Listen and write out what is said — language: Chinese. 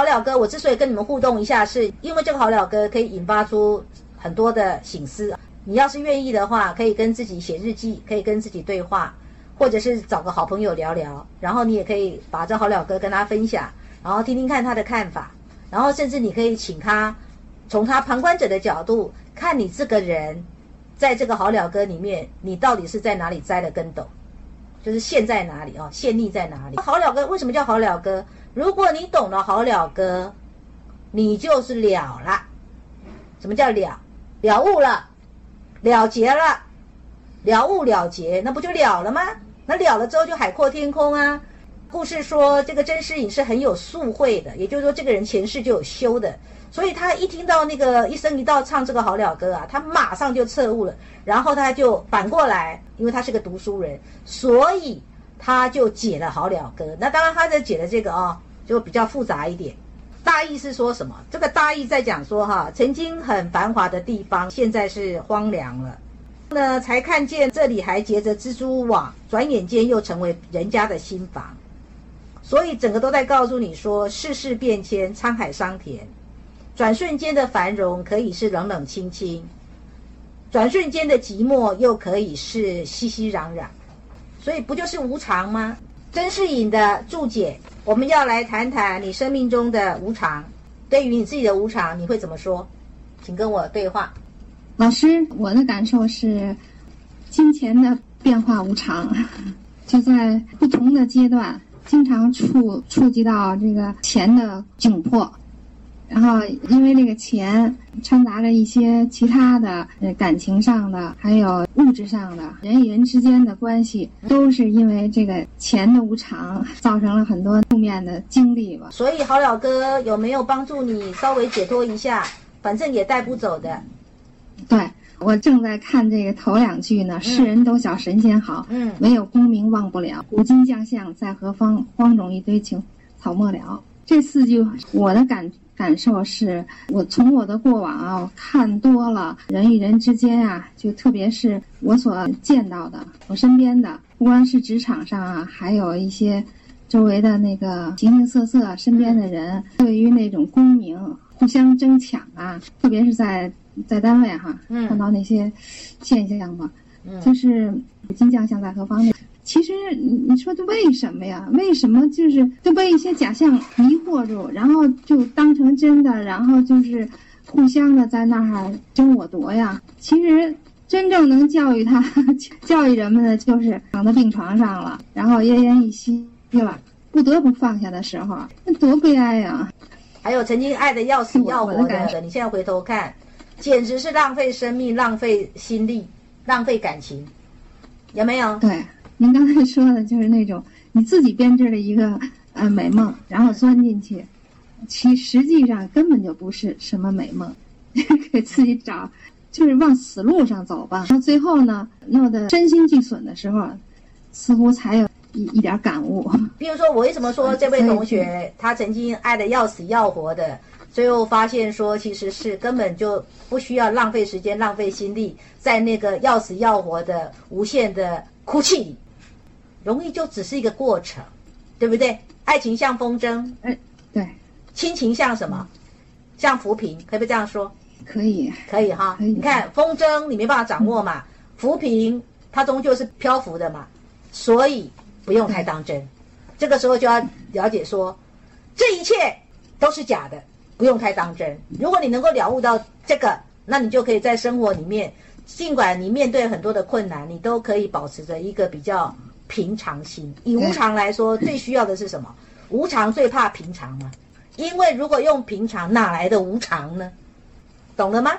好了哥我之所以跟你们互动一下，是因为这个好了哥可以引发出很多的醒思。你要是愿意的话，可以跟自己写日记，可以跟自己对话，或者是找个好朋友聊聊。然后你也可以把这好了哥跟他分享，然后听听看他的看法。然后甚至你可以请他从他旁观者的角度看你这个人，在这个好了哥里面，你到底是在哪里栽了跟斗，就是陷在哪里啊？陷溺在哪里？好了哥为什么叫好了哥？如果你懂了好了哥，你就是了了。什么叫了？了悟了，了结了，了悟了结，那不就了了吗？那了了之后就海阔天空啊。故事说这个甄士隐是很有素慧的，也就是说这个人前世就有修的，所以他一听到那个一生一道唱这个好了歌啊，他马上就彻悟了，然后他就反过来，因为他是个读书人，所以。他就解了好了歌，那当然他在解的这个啊，就比较复杂一点。大意是说什么？这个大意在讲说哈，曾经很繁华的地方，现在是荒凉了。那才看见这里还结着蜘蛛网，转眼间又成为人家的新房。所以整个都在告诉你说，世事变迁，沧海桑田，转瞬间的繁荣可以是冷冷清清，转瞬间的寂寞又可以是熙熙攘攘。所以不就是无常吗？甄士隐的注解，我们要来谈谈你生命中的无常。对于你自己的无常，你会怎么说？请跟我对话。老师，我的感受是，金钱的变化无常，就在不同的阶段，经常触触及到这个钱的窘迫。然后，因为这个钱掺杂着一些其他的，呃，感情上的，还有物质上的，人与人之间的关系，都是因为这个钱的无常，造成了很多负面的经历吧。所以，好老哥有没有帮助你稍微解脱一下？反正也带不走的。对，我正在看这个头两句呢。世人都晓神仙好，嗯，唯有功名忘不了。古今将相在何方？荒冢一堆情草没了。这四句，我的感。感受是我从我的过往啊看多了人与人之间啊，就特别是我所见到的，我身边的，不光是职场上啊，还有一些周围的那个形形色色身边的人，对于那种功名互相争抢啊，特别是在在单位哈，看到那些现象嘛，就是金将相在何方那。其实你你说这为什么呀？为什么就是都被一些假象迷惑住，然后就当成真的，然后就是互相的在那儿争我夺呀？其实真正能教育他、教育人们的，就是躺在病床上了，然后奄奄一息了，不得不放下的时候，那多悲哀呀！还有曾经爱的要死要活的，你现在回头看，简直是浪费生命、浪费心力、浪费感情，有没有？对。您刚才说的就是那种你自己编织了一个呃美梦，然后钻进去，其实际上根本就不是什么美梦，给自己找，就是往死路上走吧。到最后呢，弄得身心俱损的时候，似乎才有一一点感悟。比如说，我为什么说这位同学他曾经爱的要死要活的，最后发现说其实是根本就不需要浪费时间、浪费心力在那个要死要活的无限的哭泣里。容易就只是一个过程，对不对？爱情像风筝，嗯，对，亲情像什么？像浮萍，可不可以这样说？可以，可以哈。你看风筝，你没办法掌握嘛；浮萍，它终究是漂浮的嘛，所以不用太当真。这个时候就要了解说，这一切都是假的，不用太当真。如果你能够了悟到这个，那你就可以在生活里面，尽管你面对很多的困难，你都可以保持着一个比较。平常心，以无常来说，最需要的是什么？无常最怕平常嘛，因为如果用平常，哪来的无常呢？懂了吗？